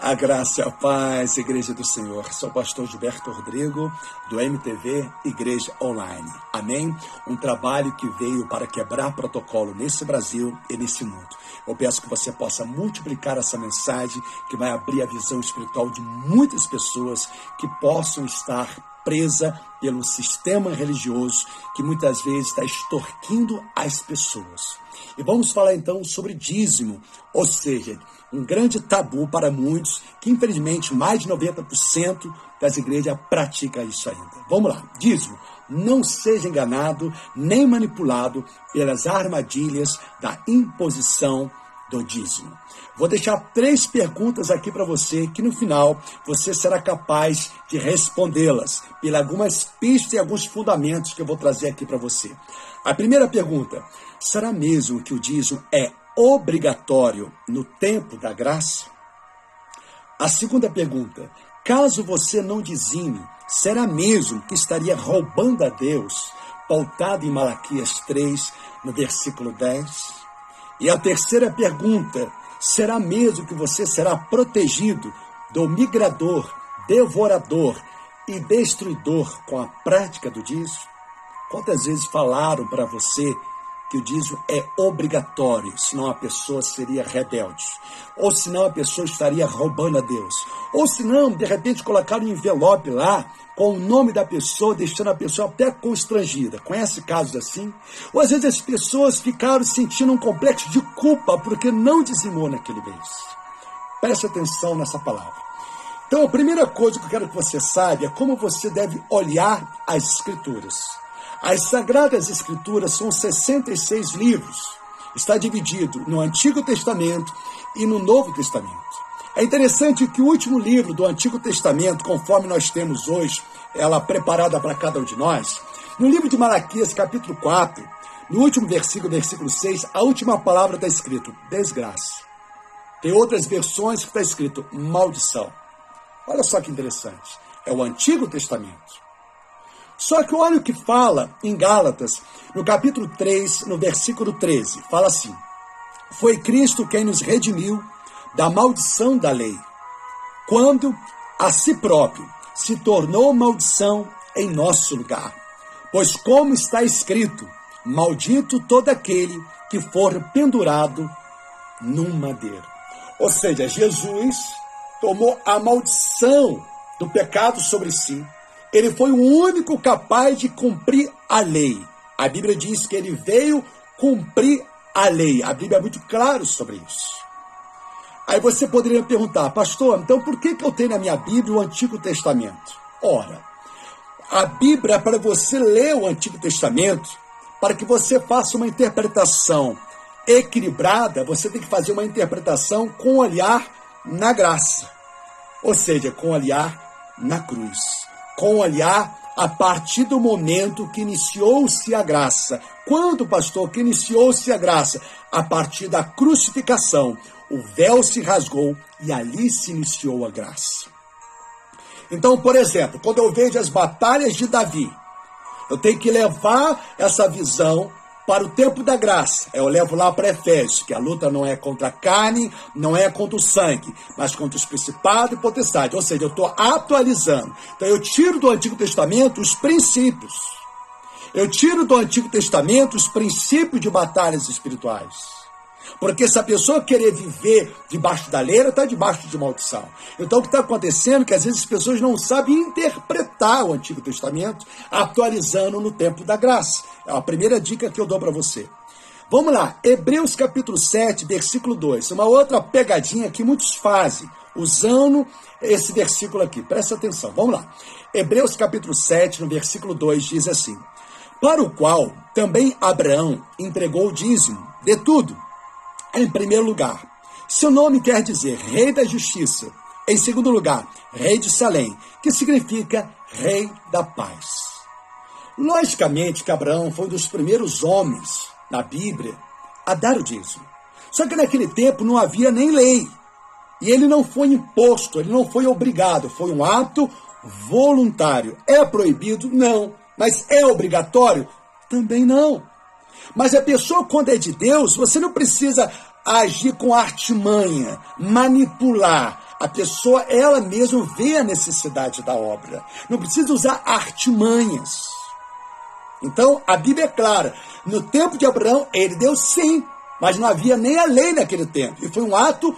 A graça e a paz, Igreja do Senhor. Sou o pastor Gilberto Rodrigo, do MTV Igreja Online. Amém? Um trabalho que veio para quebrar protocolo nesse Brasil e nesse mundo. Eu peço que você possa multiplicar essa mensagem que vai abrir a visão espiritual de muitas pessoas que possam estar presa pelo sistema religioso que muitas vezes está extorquindo as pessoas. E vamos falar então sobre dízimo, ou seja, um grande tabu para muitos, que infelizmente mais de 90% das igrejas pratica isso ainda. Vamos lá, dízimo. Não seja enganado nem manipulado pelas armadilhas da imposição do dízimo. Vou deixar três perguntas aqui para você que no final você será capaz de respondê-las pelas algumas pistas e alguns fundamentos que eu vou trazer aqui para você. A primeira pergunta: será mesmo que o dízimo é obrigatório no tempo da graça? A segunda pergunta: caso você não dizime, será mesmo que estaria roubando a Deus, pautado em Malaquias 3, no versículo 10? E a terceira pergunta: será mesmo que você será protegido do migrador, devorador e destruidor com a prática do dízimo? Quantas vezes falaram para você que o dízimo é obrigatório, senão a pessoa seria rebelde, ou senão a pessoa estaria roubando a Deus, ou senão, de repente, colocar um envelope lá com o nome da pessoa, deixando a pessoa até constrangida. Conhece casos assim? Ou às vezes as pessoas ficaram sentindo um complexo de culpa porque não dizimou naquele mês. Preste atenção nessa palavra. Então, a primeira coisa que eu quero que você saiba é como você deve olhar as Escrituras. As Sagradas Escrituras são 66 livros. Está dividido no Antigo Testamento e no Novo Testamento. É interessante que o último livro do Antigo Testamento, conforme nós temos hoje, ela preparada para cada um de nós, no livro de Malaquias, capítulo 4, no último versículo, versículo 6, a última palavra está escrito desgraça. Tem outras versões que está escrito maldição. Olha só que interessante. É o Antigo Testamento. Só que olha o que fala em Gálatas, no capítulo 3, no versículo 13. Fala assim: Foi Cristo quem nos redimiu da maldição da lei, quando a si próprio se tornou maldição em nosso lugar. Pois, como está escrito, maldito todo aquele que for pendurado num madeiro. Ou seja, Jesus tomou a maldição do pecado sobre si ele foi o único capaz de cumprir a lei. A Bíblia diz que ele veio cumprir a lei. A Bíblia é muito clara sobre isso. Aí você poderia perguntar, pastor, então por que, que eu tenho na minha Bíblia o Antigo Testamento? Ora, a Bíblia é para você ler o Antigo Testamento, para que você faça uma interpretação equilibrada, você tem que fazer uma interpretação com olhar na graça, ou seja, com olhar na cruz com olhar a partir do momento que iniciou-se a graça. Quando, pastor, que iniciou-se a graça? A partir da crucificação. O véu se rasgou e ali se iniciou a graça. Então, por exemplo, quando eu vejo as batalhas de Davi, eu tenho que levar essa visão para o tempo da graça. Eu levo lá para Efésios, que a luta não é contra a carne, não é contra o sangue, mas contra os principados e potestades. Ou seja, eu estou atualizando. Então eu tiro do Antigo Testamento os princípios. Eu tiro do Antigo Testamento os princípios de batalhas espirituais. Porque se a pessoa querer viver debaixo da lei, ela está debaixo de maldição. Então o que está acontecendo é que às vezes as pessoas não sabem interpretar o Antigo Testamento, atualizando no tempo da graça. É a primeira dica que eu dou para você. Vamos lá, Hebreus capítulo 7, versículo 2. Uma outra pegadinha que muitos fazem, usando esse versículo aqui. Presta atenção, vamos lá. Hebreus capítulo 7, no versículo 2, diz assim: Para o qual também Abraão entregou o dízimo de tudo em primeiro lugar. Seu nome quer dizer Rei da Justiça. Em segundo lugar, Rei de Salém, que significa Rei da Paz. Logicamente que Abraão foi um dos primeiros homens na Bíblia a dar o dízimo. Só que naquele tempo não havia nem lei. E ele não foi imposto, ele não foi obrigado, foi um ato voluntário. É proibido? Não. Mas é obrigatório? Também não. Mas a pessoa, quando é de Deus, você não precisa agir com artimanha, manipular, A pessoa, ela mesma vê a necessidade da obra. Não precisa usar artimanhas. Então, a Bíblia é clara. No tempo de Abraão, ele deu sim, mas não havia nem a lei naquele tempo. E foi um ato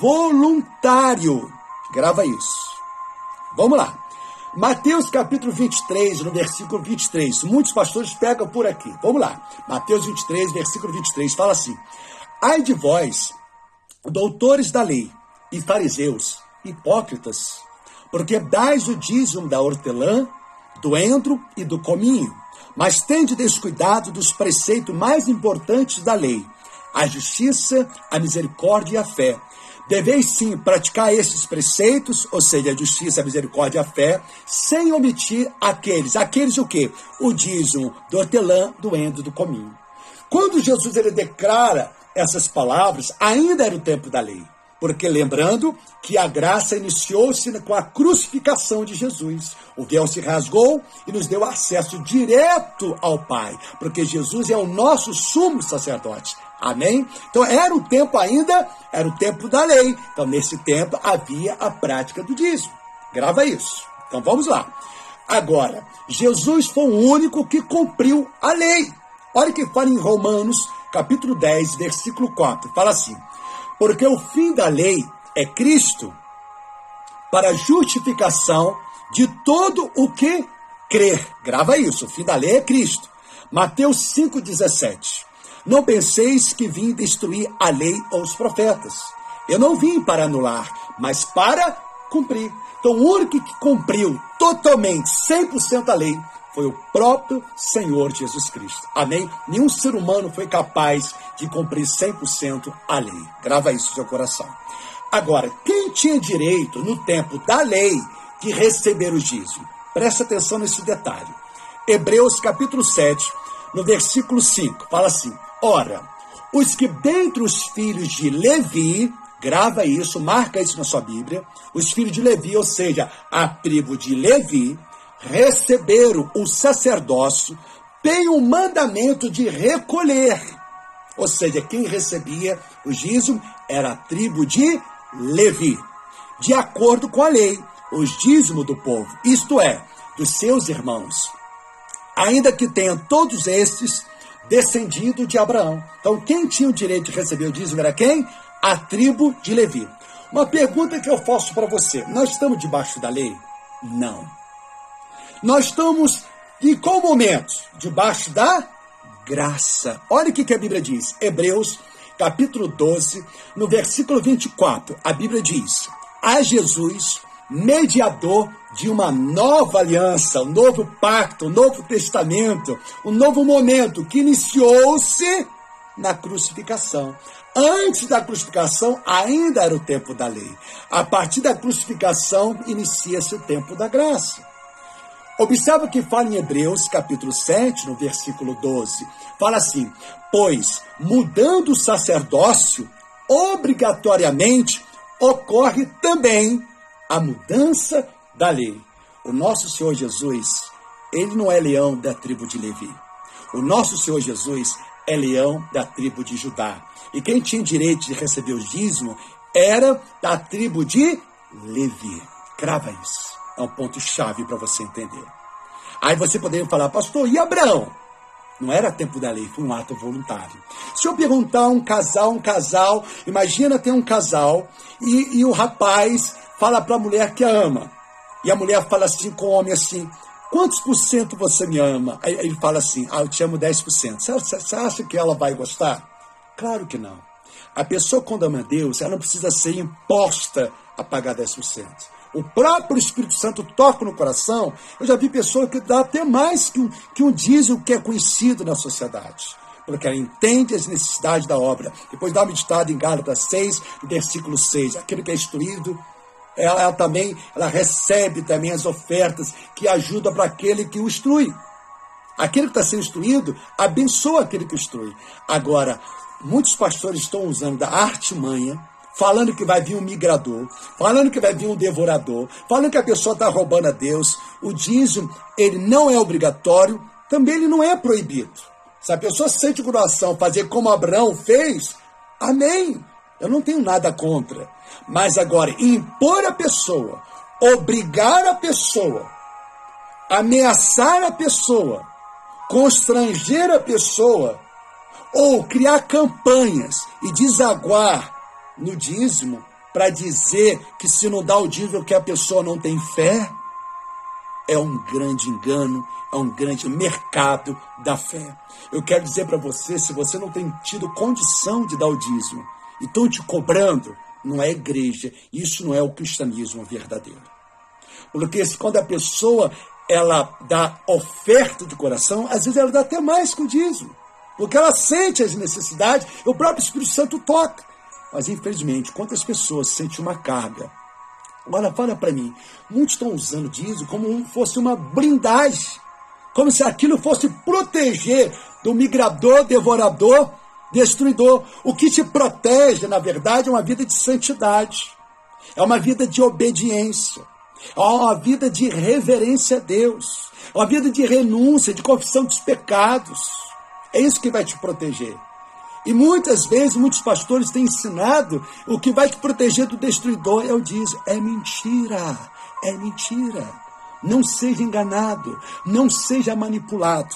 voluntário. Grava isso. Vamos lá. Mateus capítulo 23, no versículo 23. Muitos pastores pegam por aqui. Vamos lá. Mateus 23, versículo 23, fala assim: Ai de vós, doutores da lei e fariseus, hipócritas, porque dais o dízimo da hortelã, do endro e do cominho, mas tende descuidado dos preceitos mais importantes da lei, a justiça, a misericórdia e a fé. Deveis sim praticar esses preceitos, ou seja, a justiça, a misericórdia e a fé, sem omitir aqueles. Aqueles o quê? O dízimo do hortelã, do endo, do cominho. Quando Jesus ele declara essas palavras, ainda era o tempo da lei. Porque lembrando que a graça iniciou-se com a crucificação de Jesus. O véu se rasgou e nos deu acesso direto ao Pai, porque Jesus é o nosso sumo sacerdote. Amém? Então era o tempo ainda, era o tempo da lei. Então nesse tempo havia a prática do dízimo. Grava isso. Então vamos lá. Agora, Jesus foi o único que cumpriu a lei. Olha que fala em Romanos, capítulo 10, versículo 4. Fala assim: Porque o fim da lei é Cristo para justificação de todo o que crer. Grava isso, o fim da lei é Cristo. Mateus 5,17. Não penseis que vim destruir a lei ou os profetas. Eu não vim para anular, mas para cumprir. Então, o único que cumpriu totalmente, 100% a lei, foi o próprio Senhor Jesus Cristo. Amém? Nenhum ser humano foi capaz de cumprir 100% a lei. Grava isso no seu coração. Agora, quem tinha direito no tempo da lei de receber o dízimo? Presta atenção nesse detalhe. Hebreus capítulo 7, no versículo 5, fala assim: Ora, os que dentre os filhos de Levi, grava isso, marca isso na sua Bíblia, os filhos de Levi, ou seja, a tribo de Levi, receberam o sacerdócio, têm o mandamento de recolher. Ou seja, quem recebia o dízimo era a tribo de Levi, de acordo com a lei, os dízimos do povo, isto é, dos seus irmãos. Ainda que tenham todos estes descendido de Abraão. Então, quem tinha o direito de receber o dízimo era quem? A tribo de Levi. Uma pergunta que eu faço para você: nós estamos debaixo da lei? Não. Nós estamos em qual momento? Debaixo da graça. Olha o que a Bíblia diz. Hebreus, capítulo 12, no versículo 24. A Bíblia diz: A Jesus mediador de uma nova aliança, um novo pacto, um novo testamento, um novo momento que iniciou-se na crucificação. Antes da crucificação, ainda era o tempo da lei. A partir da crucificação, inicia-se o tempo da graça. Observa que fala em Hebreus, capítulo 7, no versículo 12. Fala assim: Pois, mudando o sacerdócio, obrigatoriamente ocorre também a mudança da lei. O nosso Senhor Jesus, ele não é leão da tribo de Levi. O nosso Senhor Jesus é leão da tribo de Judá. E quem tinha direito de receber o dízimo era da tribo de Levi. Crava isso. É um ponto-chave para você entender. Aí você poderia falar, pastor, e Abraão? Não era tempo da lei, foi um ato voluntário. Se eu perguntar um casal, um casal, imagina ter um casal e, e o rapaz fala para a mulher que a ama. E a mulher fala assim com o homem assim: quantos por cento você me ama? Aí ele fala assim: ah, eu te amo 10%. Você, você acha que ela vai gostar? Claro que não. A pessoa, quando ama Deus, ela não precisa ser imposta a pagar 10%. O próprio Espírito Santo toca no coração. Eu já vi pessoas que dá até mais que um, que um dízimo que é conhecido na sociedade. Porque ela entende as necessidades da obra. Depois dá uma meditada em Gálatas 6, versículo 6. Aquele que é instruído ela, ela também ela recebe também as ofertas que ajudam para aquele que o instrui. Aquele que está sendo instruído abençoa aquele que instrui. Agora, muitos pastores estão usando da artimanha, falando que vai vir um migrador, falando que vai vir um devorador, falando que a pessoa está roubando a Deus. O dízimo, ele não é obrigatório, também ele não é proibido. Se a pessoa sente o coração fazer como Abraão fez, amém. Eu não tenho nada contra. Mas agora, impor a pessoa, obrigar a pessoa, ameaçar a pessoa, constranger a pessoa, ou criar campanhas e desaguar no dízimo para dizer que se não dá o dízimo que a pessoa não tem fé, é um grande engano, é um grande mercado da fé. Eu quero dizer para você, se você não tem tido condição de dar o dízimo e estão te cobrando, não é igreja, isso não é o cristianismo verdadeiro. Porque quando a pessoa ela dá oferta de coração, às vezes ela dá até mais que o dízimo. Porque ela sente as necessidades, o próprio Espírito Santo toca. Mas infelizmente, quantas pessoas sentem uma carga? Agora fala para mim, muitos estão usando dízimo como fosse uma blindagem, como se aquilo fosse proteger do migrador, devorador, destruidor. O que te protege, na verdade, é uma vida de santidade, é uma vida de obediência, é uma vida de reverência a Deus, é uma vida de renúncia, de confissão dos pecados. É isso que vai te proteger. E muitas vezes, muitos pastores têm ensinado o que vai te proteger do destruidor é o dízimo. É mentira, é mentira. Não seja enganado, não seja manipulado.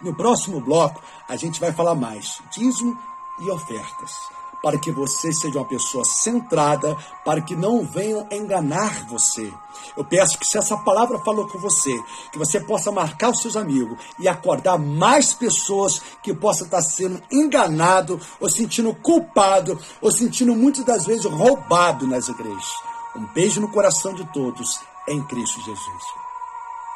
No próximo bloco, a gente vai falar mais dízimo e ofertas para que você seja uma pessoa centrada, para que não venham enganar você. Eu peço que se essa palavra falou com você, que você possa marcar os seus amigos e acordar mais pessoas que possam estar sendo enganado ou sentindo culpado ou sentindo muitas das vezes roubado nas igrejas. Um beijo no coração de todos em Cristo Jesus.